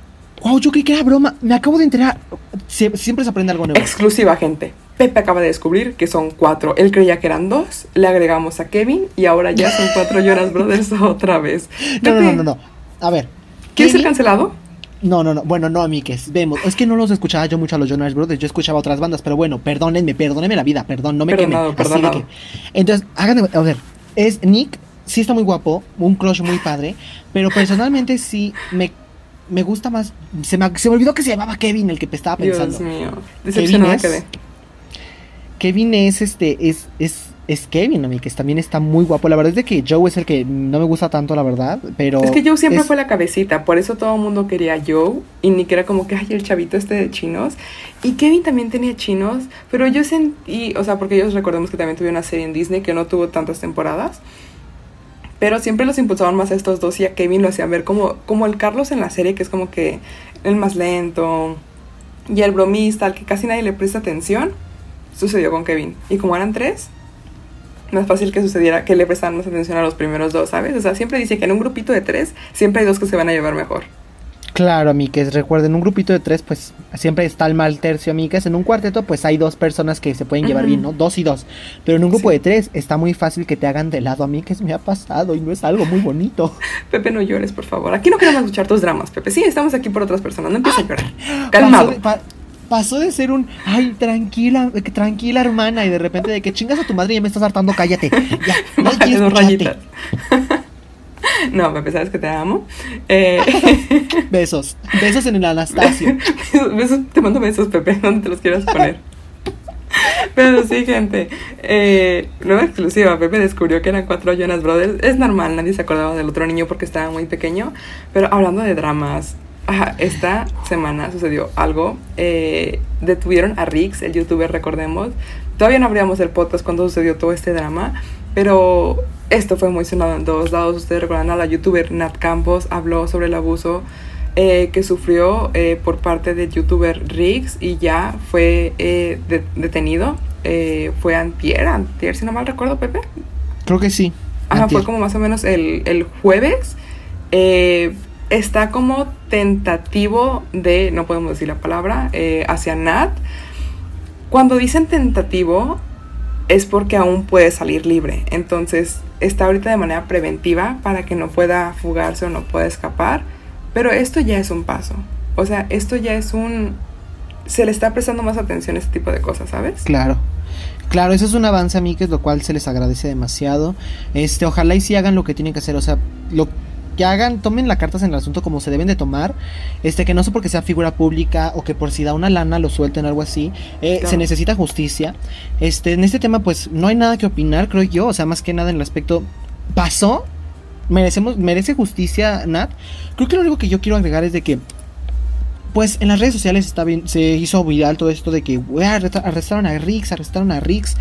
Wow, yo creí que era broma. Me acabo de enterar. siempre se aprende algo nuevo. Exclusiva, gente. Pepe acaba de descubrir que son cuatro. Él creía que eran dos. Le agregamos a Kevin y ahora ya son cuatro Jonas Brothers *laughs* otra vez. No, no, no, no, A ver. ¿Quieres ser cancelado? No, no, no. Bueno, no, a mí que vemos. Es que no los escuchaba yo mucho a los Jonas Brothers. Yo escuchaba otras bandas, pero bueno, perdónenme, perdónenme la vida, perdón, no me perdonado, Perdonado. Entonces, háganme. A ver, es Nick. Sí está muy guapo, un crush muy padre, pero personalmente sí me me gusta más. Se me, se me olvidó que se llamaba Kevin el que estaba pensando. Dios mío. Decepcionada Kevin es, Kevin es este. Es, es, es Kevin, a mí, que también está muy guapo. La verdad es de que Joe es el que no me gusta tanto, la verdad. Pero. Es que Joe siempre fue la cabecita. Por eso todo el mundo quería a Joe. Y ni que era como que, ay, el chavito este de chinos. Y Kevin también tenía chinos. Pero yo sentí. O sea, porque ellos recordemos que también tuvieron una serie en Disney que no tuvo tantas temporadas. Pero siempre los impulsaban más a estos dos y a Kevin lo hacían ver como, como el Carlos en la serie, que es como que el más lento y el bromista, al que casi nadie le presta atención, sucedió con Kevin. Y como eran tres, más fácil que sucediera que le prestaran más atención a los primeros dos, ¿sabes? O sea, siempre dice que en un grupito de tres, siempre hay dos que se van a llevar mejor. Claro, amigues, recuerden, un grupito de tres, pues siempre está el mal tercio, amigues. En un cuarteto, pues hay dos personas que se pueden llevar bien, ¿no? Dos y dos. Pero en un grupo de tres está muy fácil que te hagan de lado, amigues. Me ha pasado y no es algo muy bonito. *laughs* Pepe, no llores, por favor. Aquí no queremos escuchar tus dramas, Pepe. Sí, estamos aquí por otras personas. No empieces a llorar. *gasps* Calmado. Pasó de, ser un, ay, tranquila, tranquila hermana, y de repente de que chingas a tu madre y ya me estás hartando, cállate. Ya, *laughs* no rayitas. *laughs* No, Pepe, sabes que te amo. Eh, *laughs* besos. Besos en el Anastasio. besos, te mando besos, Pepe, donde te los quieras poner. Pero sí, gente. Eh, nueva exclusiva. Pepe descubrió que eran cuatro Jonas Brothers. Es normal, nadie se acordaba del otro niño porque estaba muy pequeño. Pero hablando de dramas, esta semana sucedió algo. Eh, detuvieron a Rix, el youtuber, recordemos. Todavía no abríamos el podcast cuando sucedió todo este drama. Pero esto fue muy sonado en todos lados. Ustedes recuerdan a la youtuber Nat Campos habló sobre el abuso eh, que sufrió eh, por parte del youtuber Riggs y ya fue eh, detenido. fue antier, antier, si no mal recuerdo, Pepe. Creo que sí. Ajá, fue como más o menos el, el jueves. Está como tentativo de, no podemos decir la palabra, hacia Nat. Cuando dicen tentativo, es porque aún puede salir libre. Entonces está ahorita de manera preventiva para que no pueda fugarse o no pueda escapar. Pero esto ya es un paso. O sea, esto ya es un... Se le está prestando más atención a este tipo de cosas, ¿sabes? Claro. Claro, eso es un avance, amigos, lo cual se les agradece demasiado. Este, ojalá y si hagan lo que tienen que hacer. O sea, lo que hagan, tomen las cartas en el asunto como se deben de tomar, este que no sé porque sea figura pública o que por si da una lana lo suelten o algo así, eh, se necesita justicia. Este, en este tema pues no hay nada que opinar, creo yo, o sea, más que nada en el aspecto pasó, merecemos merece justicia Nat. Creo que lo único que yo quiero agregar es de que pues en las redes sociales está bien, se hizo viral todo esto de que arrestaron a Rix, arrestaron a Rix.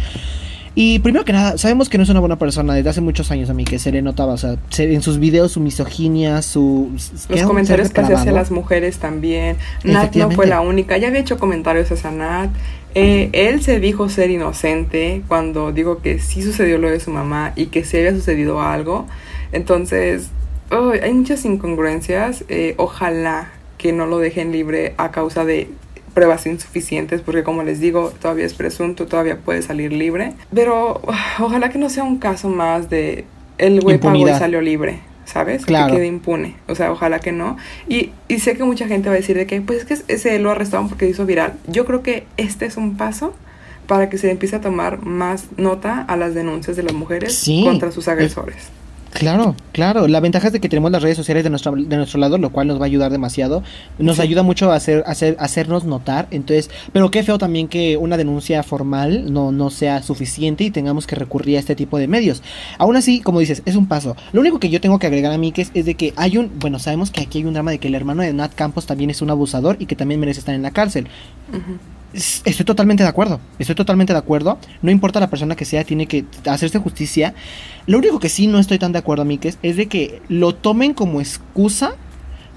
Y primero que nada, sabemos que no es una buena persona desde hace muchos años a mí, que se le notaba, o sea, en sus videos su misoginia, su... Los comentarios que hacía hacia las mujeres también. Nat no fue la única, ya había hecho comentarios hacia Nat. Eh, él se dijo ser inocente cuando dijo que sí sucedió lo de su mamá y que sí había sucedido algo. Entonces, hay muchas incongruencias. Eh, ojalá que no lo dejen libre a causa de pruebas insuficientes, porque como les digo, todavía es presunto, todavía puede salir libre. Pero *sighs* ojalá que no sea un caso más de el güey pagó y salió libre. ¿Sabes? Que quede impune. O sea, ojalá que no. Y, y sé que mucha gente va a decir de que, pues es que ese lo arrestaron porque hizo viral. Yo creo que este es un paso para que se empiece a tomar más nota a las denuncias de las mujeres contra sus agresores. Claro, claro. La ventaja es de que tenemos las redes sociales de nuestro, de nuestro lado, lo cual nos va a ayudar demasiado. Nos ayuda mucho a hacer, hacer, hacernos notar. Entonces, pero qué feo también que una denuncia formal no, no sea suficiente y tengamos que recurrir a este tipo de medios. Aún así, como dices, es un paso. Lo único que yo tengo que agregar a mí que es, es de que hay un, bueno, sabemos que aquí hay un drama de que el hermano de Nat Campos también es un abusador y que también merece estar en la cárcel. Estoy totalmente de acuerdo, estoy totalmente de acuerdo. No importa la persona que sea, tiene que hacerse justicia. Lo único que sí no estoy tan de acuerdo, Mikes, es de que lo tomen como excusa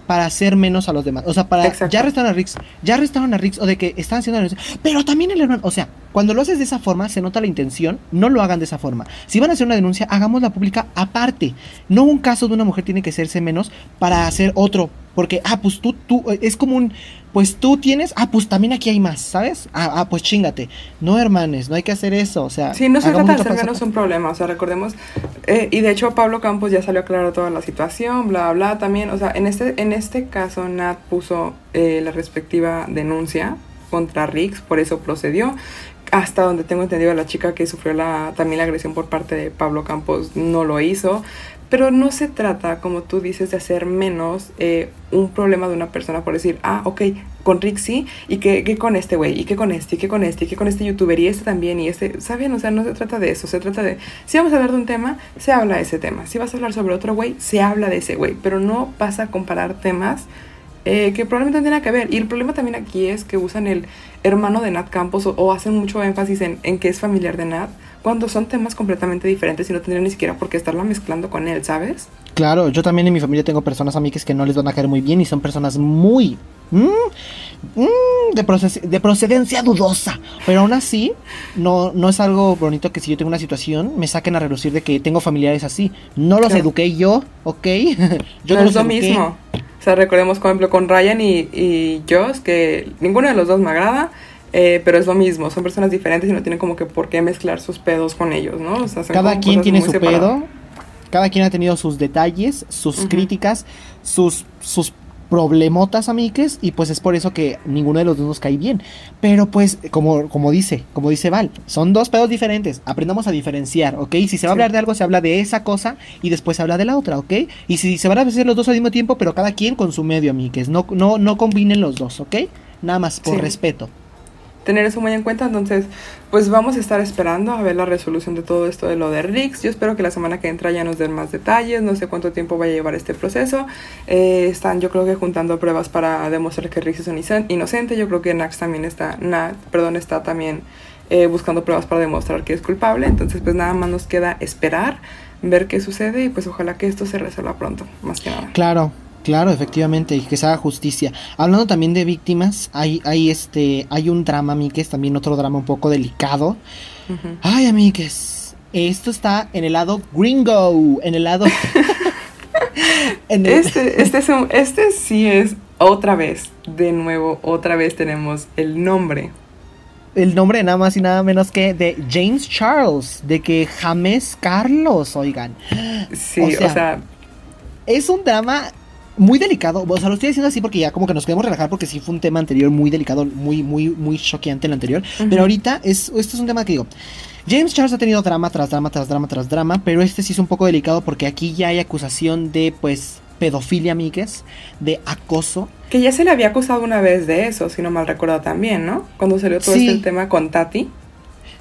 para hacer menos a los demás. O sea, para ya arrestaron a Rix, ya arrestaron a Rix o de que están haciendo. Pero también el hermano, o sea, cuando lo haces de esa forma, se nota la intención, no lo hagan de esa forma. Si van a hacer una denuncia, hagámosla pública aparte. No un caso de una mujer tiene que hacerse menos para hacer otro. Porque, ah, pues tú, tú, es como un, pues tú tienes, ah, pues también aquí hay más, ¿sabes? Ah, ah pues chingate. No, hermanes, no hay que hacer eso, o sea. Sí, no se trata de hacer menos un problema, o sea, recordemos, eh, y de hecho Pablo Campos ya salió a aclarar toda la situación, bla, bla, también, o sea, en este, en este caso Nat puso eh, la respectiva denuncia contra Rix, por eso procedió. Hasta donde tengo entendido, la chica que sufrió la, también la agresión por parte de Pablo Campos no lo hizo. Pero no se trata, como tú dices, de hacer menos eh, un problema de una persona por decir, ah, ok, con Rick sí, y que, con este güey, y que con este, y que con este, y que con este youtuber, y este también, y este, ¿saben? O sea, no se trata de eso, se trata de, si vamos a hablar de un tema, se habla de ese tema, si vas a hablar sobre otro güey, se habla de ese güey, pero no pasa a comparar temas eh, que probablemente no tienen que ver. Y el problema también aquí es que usan el hermano de Nat Campos o, hacen mucho énfasis en, en que es familiar de Nat cuando son temas completamente diferentes y no tendría ni siquiera por qué estarla mezclando con él, ¿sabes? Claro, yo también en mi familia tengo personas amigas que no les van a caer muy bien y son personas muy... Mm, mm, de, de, procedencia dudosa. Pero aún así, no, no es algo bonito que si yo tengo una situación, me saquen a relucir de que tengo familiares así. No los eduqué yo, ¿ok? *laughs* yo no, es lo mismo. O sea, recordemos, por ejemplo, con Ryan y, y Josh, que ninguno de los dos me agrada. Eh, pero es lo mismo, son personas diferentes y no tienen como que por qué mezclar sus pedos con ellos, ¿no? cada quien tiene su pedo, cada quien ha tenido sus detalles, sus críticas, sus, sus problemotas, amigues, y pues es por eso que ninguno de los dos nos cae bien. Pero pues, como, como dice, como dice Val, son dos pedos diferentes, aprendamos a diferenciar, ¿ok? Si se va a hablar de algo, se habla de esa cosa y después se habla de la otra, ¿ok? Y si se van a hacer los dos al mismo tiempo, pero cada quien con su medio, amigues, no, no, no combinen los dos, ¿ok? Nada más por respeto tener eso muy en cuenta. Entonces, pues vamos a estar esperando a ver la resolución de todo esto de lo de Rix. Yo espero que la semana que entra ya nos den más detalles. No sé cuánto tiempo vaya a llevar este proceso. Eh, están, yo creo que juntando pruebas para demostrar que Rix es inocente. Yo creo que Nax también está, Nat, perdón, está también eh, buscando pruebas para demostrar que es culpable. Entonces, pues nada más nos queda esperar, ver qué sucede y pues ojalá que esto se resuelva pronto, más que nada. Claro, Claro, efectivamente, y que se haga justicia. Hablando también de víctimas, hay, hay este, hay un drama, amigues, también otro drama un poco delicado. Ay, amigues, esto está en el lado gringo, en el lado... *laughs* este, este, es este sí es otra vez, de nuevo, otra vez tenemos el nombre. El nombre nada más y nada menos que de James Charles, de que James Carlos, oigan. Sí, o sea es un drama muy delicado. O sea, lo estoy diciendo así porque ya como que nos queremos relajar porque sí fue un tema anterior muy delicado, muy, muy, muy choqueante el anterior. Pero ahorita es, este es un tema que digo. James Charles ha tenido drama tras drama tras drama tras drama, pero este sí es un poco delicado porque aquí ya hay acusación de, pues, pedofilia, amigues, de acoso. Que ya se le había acusado una vez de eso, si no mal recuerdo también, ¿no? Cuando salió todo este tema con Tati.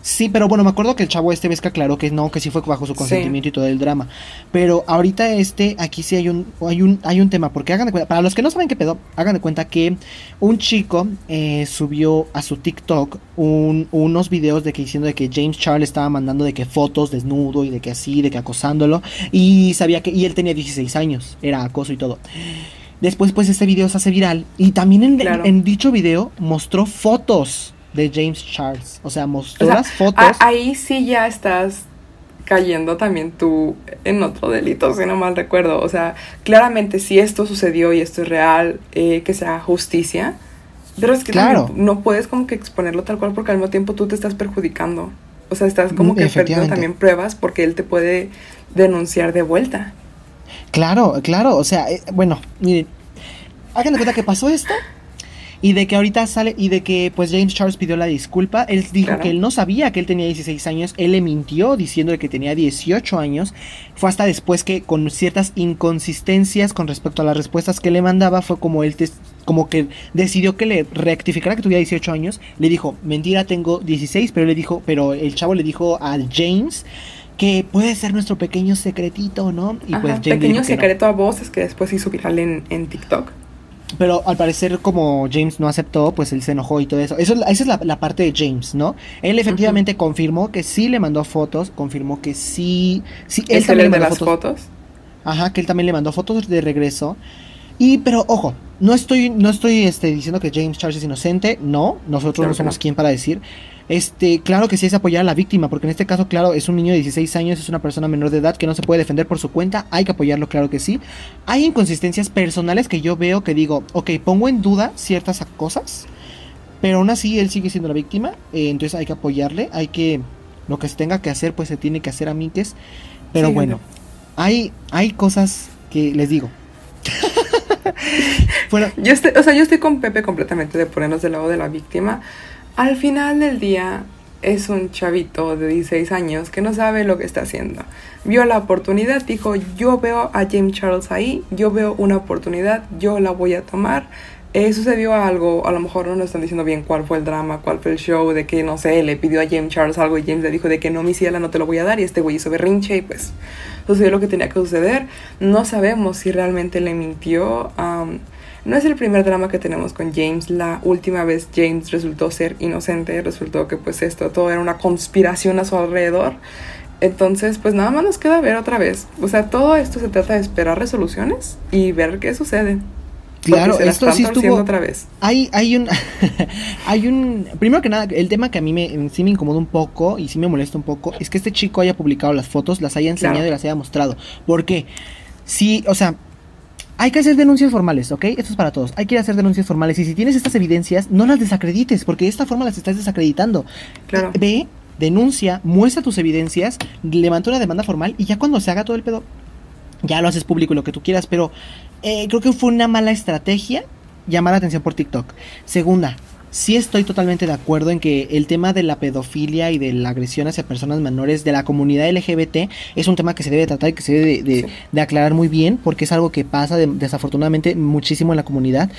Sí, pero bueno, me acuerdo que el chavo este vez que aclaró que no, que sí fue bajo su consentimiento y todo el drama. Pero ahorita este, aquí sí hay un, hay un, hay un tema, porque hagan de cuenta, para los que no saben qué pedo, hagan de cuenta que un chico eh, subió a su TikTok unos videos de que diciendo de que James Charles estaba mandando de que fotos desnudo y de que así, de que acosándolo. Y sabía que, y él tenía 16 años, era acoso y todo. Después, pues, este video se hace viral. Y también en, en dicho video mostró fotos de James Charles. O sea, mostró las fotos. Ahí sí ya estás cayendo también tú en otro delito, si no mal recuerdo. O sea, claramente si esto sucedió y esto es real, eh, que sea justicia. Pero es que claro. no puedes como que exponerlo tal cual porque al mismo tiempo tú te estás perjudicando. O sea, estás como que perdiendo también pruebas porque él te puede denunciar de vuelta. Claro, claro. O sea, eh, bueno, miren, hagan de cuenta que pasó esto y de que ahorita sale, y de que pues James Charles pidió la disculpa, él dijo que él no sabía que él tenía 16 años, él le mintió diciendo que tenía 18 años, fue hasta después que con ciertas inconsistencias con respecto a las respuestas que le mandaba, fue como él como que decidió que le rectificara que tuviera 18 años, le dijo, mentira, tengo 16, pero le dijo, pero el chavo le dijo al James que puede ser nuestro pequeño secretito, ¿no? Y pues pequeño secreto a voces que después hizo viral en, en TikTok. Pero al parecer, como James no aceptó, pues él se enojó y todo eso. eso esa es la, parte de James, ¿no? Él efectivamente confirmó que sí le mandó fotos, confirmó que sí. sí él también le mandó las fotos? Ajá, que él también le mandó fotos de regreso. Y, pero ojo, no estoy, no estoy este, diciendo que James Charles es inocente, no, nosotros no somos quien para decir. Este, claro que sí es apoyar a la víctima, porque en este caso, claro, es un niño de 16 años, es una persona menor de edad que no se puede defender por su cuenta, hay que apoyarlo, claro que sí. Hay inconsistencias personales que yo veo que digo, ok, pongo en duda ciertas cosas, pero aún así él sigue siendo la víctima, eh, entonces hay que apoyarle, hay que, lo que se tenga que hacer, pues se tiene que hacer a Miques, pero bueno, hay, hay cosas que les digo. *laughs* bueno, yo estoy, o sea, yo estoy con Pepe completamente de ponernos del lado de la víctima. Al final del día es un chavito de 16 años que no sabe lo que está haciendo. Vio la oportunidad, dijo, yo veo a James Charles ahí, yo veo una oportunidad, yo la voy a tomar. Eh, sucedió algo, a lo mejor no nos están diciendo bien cuál fue el drama, cuál fue el show, de que, no sé, le pidió a James Charles algo y James le dijo de que no, mi ciela, no te lo voy a dar y este güey hizo berrinche y pues sucedió lo que tenía que suceder. No sabemos si realmente le mintió. No es el primer drama que tenemos con James. La última vez James resultó ser inocente. Resultó que pues esto todo era una conspiración a su alrededor. Entonces, pues nada más nos queda ver otra vez. O sea, todo esto se trata de esperar resoluciones y ver qué sucede. Claro, esto sí estuvo otra vez. Hay, hay un, *laughs* hay un, primero que nada, el tema que a mí me, sí me incomoda un poco y sí me molesta un poco es que este chico haya publicado las fotos, las haya enseñado y las haya mostrado. Porque, sí, o sea, hay que hacer denuncias formales, ¿ok? Esto es para todos. Hay que hacer denuncias formales. Y si tienes estas evidencias, no las desacredites, porque de esta forma las estás desacreditando. Claro. Ve, denuncia, muestra tus evidencias, levanta una demanda formal y ya cuando se haga todo el pedo, ya lo haces público y lo que tú quieras. Pero eh, creo que fue una mala estrategia llamar la atención por TikTok. Segunda, sí estoy totalmente de acuerdo en que el tema de la pedofilia y de la agresión hacia personas menores de la comunidad LGBT es un tema que se debe tratar y que se debe de, aclarar muy bien porque es algo que pasa desafortunadamente muchísimo en la comunidad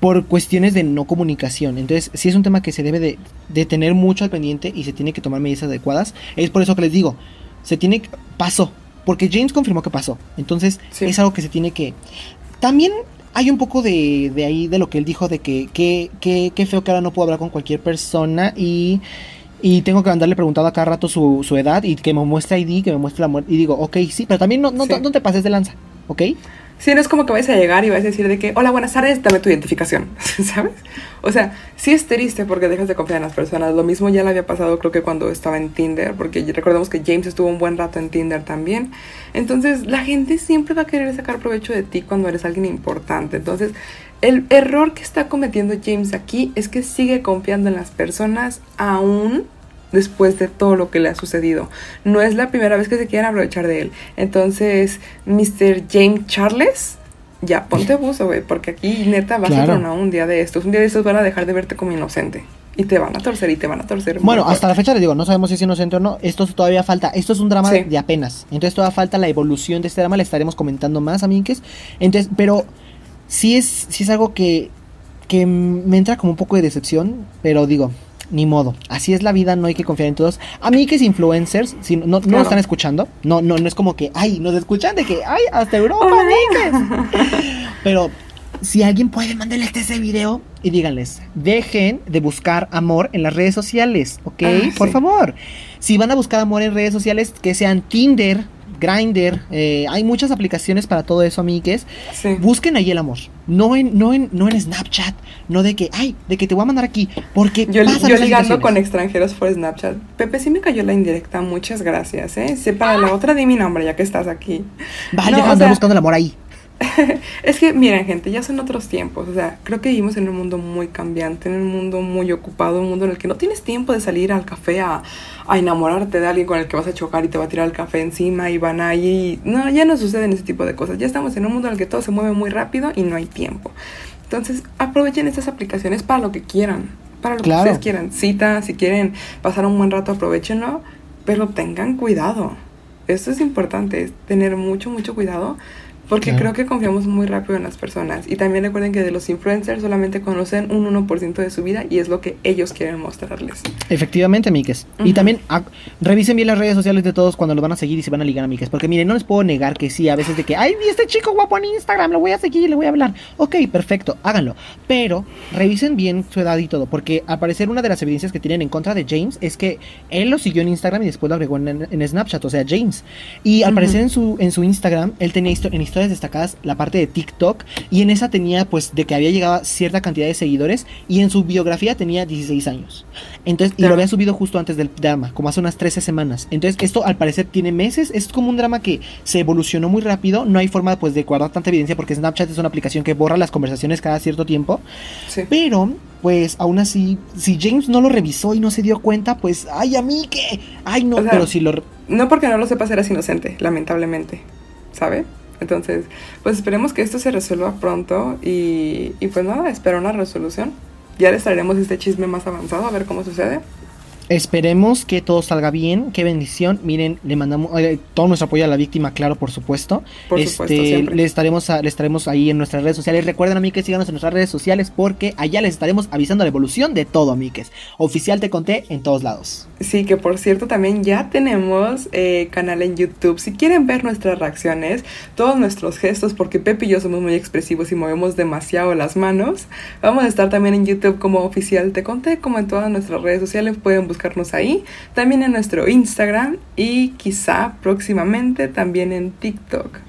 por cuestiones de no comunicación. Entonces, sí es un tema que se debe de, tener mucho al pendiente y se tiene que tomar medidas adecuadas. Es por eso que les digo, se tiene pasó, porque James confirmó que pasó. Entonces, es algo que se tiene que también hay un poco de, de ahí de lo que él dijo de que qué feo que ahora no puedo hablar con cualquier persona y, y tengo que andarle preguntando a cada rato su, su, edad y que me muestre ID, que me muestre la muerte. Y digo, ok, sí, pero también no, no, no te pases de lanza, ¿ok? Sí, no es como que vayas a llegar y vas a decir de que, hola, buenas tardes, dame tu identificación, *laughs* ¿sabes? O sea, sí es triste porque dejas de confiar en las personas. Lo mismo ya le había pasado creo que cuando estaba en Tinder, porque recordemos que James estuvo un buen rato en Tinder también. Entonces, la gente siempre va a querer sacar provecho de ti cuando eres alguien importante. Entonces, el error que está cometiendo James aquí es que sigue confiando en las personas aún después de todo lo que le ha sucedido. No es la primera vez que se quieren aprovechar de él. Entonces, Mr. James Charles, ya ponte buzo, güey, porque aquí neta vas a tronar un día de estos. Un día de estos van a dejar de verte como inocente. Y te van a torcer y te van a torcer. Bueno, hasta la fecha le digo, no sabemos si es inocente o no. Esto todavía falta. Esto es un drama de, apenas. Entonces todavía falta la evolución de este drama. Le estaremos comentando más, a Minkes. Entonces, pero sí es, sí es algo que, que me entra como un poco de decepción. Pero digo, ni modo. Así es la vida, no hay que confiar en todos. A mí que es influencers, si no, no, están escuchando, no, no, no es como que, ay, nos escuchan de que, ay, hasta Europa, *laughs* Pero si alguien puede, mándenle este ese video y díganles, dejen de buscar amor en las redes sociales, ¿ok? Ah, Por favor. Si van a buscar amor en redes sociales, que sean Tinder, Grinder, eh, hay muchas aplicaciones para todo eso, amigues. Busquen ahí el amor. No en, no, en, no en Snapchat, no de que, ay, de que te voy a mandar aquí. Porque yo, yo ligando con extranjeros por Snapchat. Pepe, sí me cayó la indirecta, muchas gracias, ¿eh? Sé para la otra, di mi nombre ya que estás aquí. Vaya, no, buscando el amor ahí. *laughs* es que, miren, gente, ya son otros tiempos. O sea, creo que vivimos en un mundo muy cambiante, en un mundo muy ocupado, un mundo en el que no tienes tiempo de salir al café a, enamorarte de alguien con el que vas a chocar y te va a tirar el café encima y van ahí. No, ya no suceden ese tipo de cosas. Ya estamos en un mundo en el que todo se mueve muy rápido y no hay tiempo. Entonces, aprovechen estas aplicaciones para lo que quieran. Para lo que ustedes quieran. Cita, si quieren pasar un buen rato, aprovechenlo. Pero tengan cuidado. Esto es importante, tener mucho, mucho cuidado porque creo que confiamos muy rápido en las personas. Y también recuerden que de los influencers solamente conocen un 1% de su vida y es lo que ellos quieren mostrarles. Efectivamente, Mikes. Y también ah, revisen bien las redes sociales de todos cuando los van a seguir y se van a ligar a Mikes. Porque miren, no les puedo negar que sí, a veces de que, ay, vi este chico guapo en Instagram, lo voy a seguir y le voy a hablar. Ok, perfecto, háganlo. Pero revisen bien su edad y todo. Porque al parecer una de las evidencias que tienen en contra de James es que él lo siguió en Instagram y después lo agregó en, Snapchat, o sea, James. Y al parecer en su, en su Instagram, él tenía en destacadas la parte de TikTok y en esa tenía pues de que había llegado a cierta cantidad de seguidores y en su biografía tenía 16 años. Entonces, y lo había subido justo antes del drama, como hace unas 13 semanas. Entonces, esto al parecer tiene meses, es como un drama que se evolucionó muy rápido, no hay forma pues de guardar tanta evidencia porque Snapchat es una aplicación que borra las conversaciones cada cierto tiempo. Pero pues aún así, si James no lo revisó y no se dio cuenta, pues, ay, a mí que, ay, no, pero si lo... No porque no lo sepas, eras inocente, lamentablemente, ¿sabe? Entonces, pues esperemos que esto se resuelva pronto y, y pues nada, espero una resolución. Ya les traeremos este chisme más avanzado a ver cómo sucede. Esperemos que todo salga bien, qué bendición. Miren, le mandamos eh, todo nuestro apoyo a la víctima, claro, por supuesto. Por este, le estaremos le estaremos ahí en nuestras redes sociales. Recuerden, a mí que síganos en nuestras redes sociales porque allá les estaremos avisando la evolución de todo, amigues. Oficial te conté en todos lados. Sí, que por cierto también ya tenemos eh, canal en YouTube. Si quieren ver nuestras reacciones, todos nuestros gestos, porque Pepe y yo somos muy expresivos y movemos demasiado las manos, vamos a estar también en YouTube como Oficial Te Conté, como en todas nuestras redes sociales. Pueden buscarnos ahí, también en nuestro Instagram y quizá próximamente también en TikTok.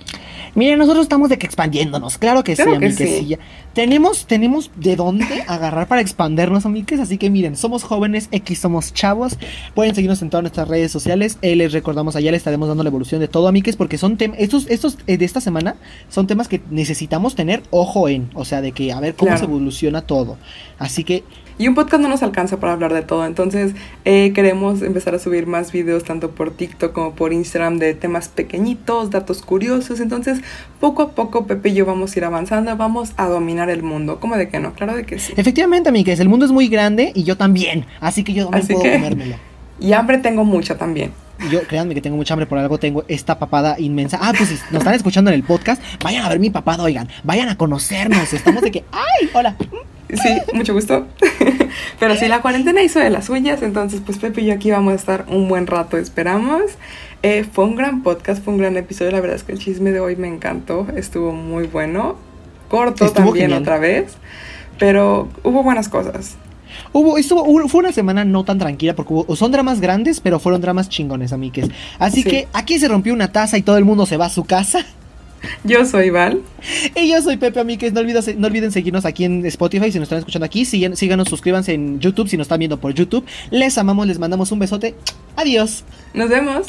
Miren, nosotros estamos de que expandiéndonos, claro que sí, sí. Tenemos, tenemos de dónde *laughs* agarrar para expandernos, amigues, así que miren, somos jóvenes, X somos chavos, pueden seguirnos en todas nuestras redes sociales, eh, les recordamos allá, les estaremos dando la evolución de todo, amigues, porque son temas, estos, estos eh, de esta semana son temas que necesitamos tener ojo en, o sea, de que a ver cómo se evoluciona todo, así que y un podcast no nos alcanza para hablar de todo, entonces eh, queremos empezar a subir más videos tanto por TikTok como por Instagram de temas pequeñitos, datos curiosos. Entonces, poco a poco Pepe y yo vamos a ir avanzando, vamos a dominar el mundo. ¿Cómo de que no? Claro de que sí. Efectivamente, amigues, el mundo es muy grande y yo también, así que yo también puedo comérmelo. *laughs* Y hambre tengo mucha también. Yo, créanme que tengo mucha hambre, por algo tengo esta papada inmensa. Ah, pues si nos están escuchando en el podcast, vayan a ver mi papada, oigan, vayan a conocernos. Estamos de que, ¡ay! Hola. Sí, mucho gusto. *laughs* Pero sí, la cuarentena hizo de las suyas, entonces pues Pepe y yo aquí vamos a estar un buen rato, esperamos. Eh, fue un gran podcast, fue un gran episodio, la verdad es que el chisme de hoy me encantó, estuvo muy bueno, corto también otra vez, pero hubo buenas cosas. Hubo, estuvo, fue una semana no tan tranquila porque hubo, son dramas grandes, pero fueron dramas chingones, amigues. Así que aquí se rompió una taza y todo el mundo se va a su casa. Yo soy Val. Y yo soy Pepe Amíquez. No, no olviden seguirnos aquí en Spotify si nos están escuchando aquí. síganos, suscríbanse en YouTube si nos están viendo por YouTube. Les amamos, les mandamos un besote. Adiós. Nos vemos.